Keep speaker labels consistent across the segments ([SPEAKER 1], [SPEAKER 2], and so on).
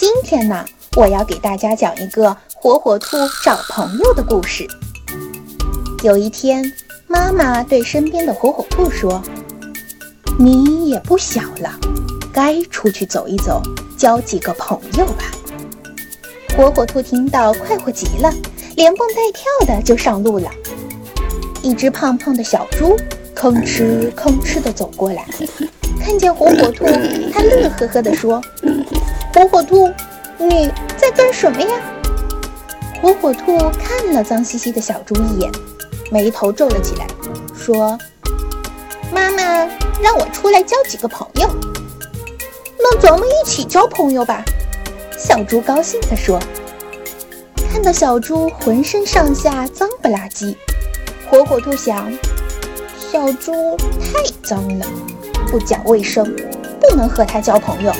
[SPEAKER 1] 今天呢，我要给大家讲一个火火兔找朋友的故事。有一天，妈妈对身边的火火兔说：“你也不小了，该出去走一走，交几个朋友吧。”火火兔听到，快活极了，连蹦带跳的就上路了。一只胖胖的小猪吭哧吭哧地走过来。看见火火兔，它乐呵呵地说：“火火兔，你在干什么呀？”火火兔看了脏兮兮的小猪一眼，眉头皱了起来，说：“妈妈让我出来交几个朋友，那咱们一起交朋友吧。”小猪高兴地说。看到小猪浑身上下脏不拉几，火火兔想：小猪太脏了。不讲卫生，不能和他交朋友。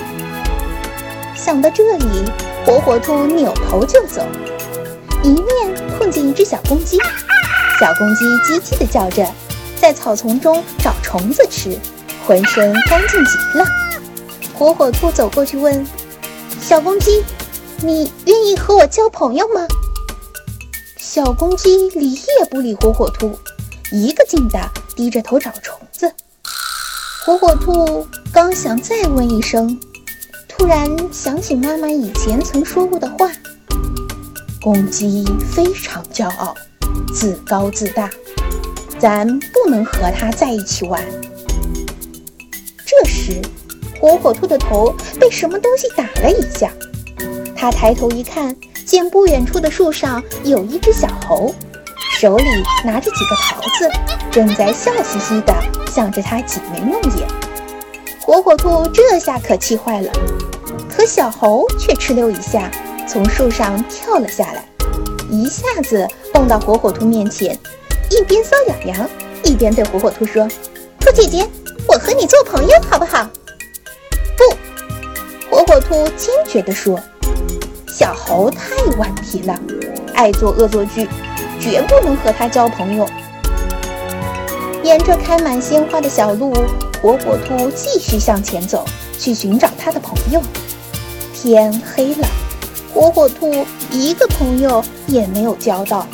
[SPEAKER 1] 想到这里，火火兔扭头就走，迎面碰见一只小公鸡。小公鸡叽叽地叫着，在草丛中找虫子吃，浑身干净极了。火火兔走过去问：“小公鸡，你愿意和我交朋友吗？”小公鸡理也不理火火兔，一个劲地低着头找虫子。火火兔刚想再问一声，突然想起妈妈以前曾说过的话：“公鸡非常骄傲，自高自大，咱不能和它在一起玩。”这时，火火兔的头被什么东西打了一下，他抬头一看，见不远处的树上有一只小猴，手里拿着几个桃子，正在笑嘻嘻的。向着他挤眉弄眼，火火兔这下可气坏了。可小猴却哧溜一下从树上跳了下来，一下子蹦到火火兔面前，一边搔痒痒，一边对火火兔说：“兔姐姐，我和你做朋友好不好？”不，火火兔坚决地说：“小猴太顽皮了，爱做恶作剧，绝不能和他交朋友。”沿着开满鲜花的小路，火火兔继续向前走，去寻找他的朋友。天黑了，火火兔一个朋友也没有交到，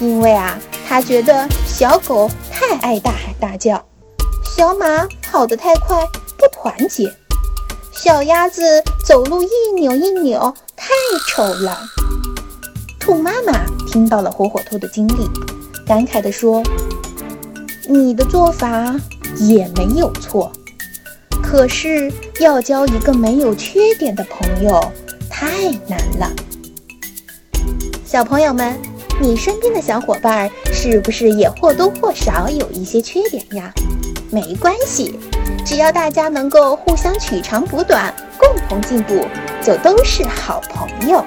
[SPEAKER 1] 因为啊，他觉得小狗太爱大喊大叫，小马跑得太快不团结，小鸭子走路一扭一扭太丑了。兔妈妈听到了火火兔的经历，感慨地说。你的做法也没有错，可是要交一个没有缺点的朋友太难了。小朋友们，你身边的小伙伴是不是也或多或少有一些缺点呀？没关系，只要大家能够互相取长补短，共同进步，就都是好朋友。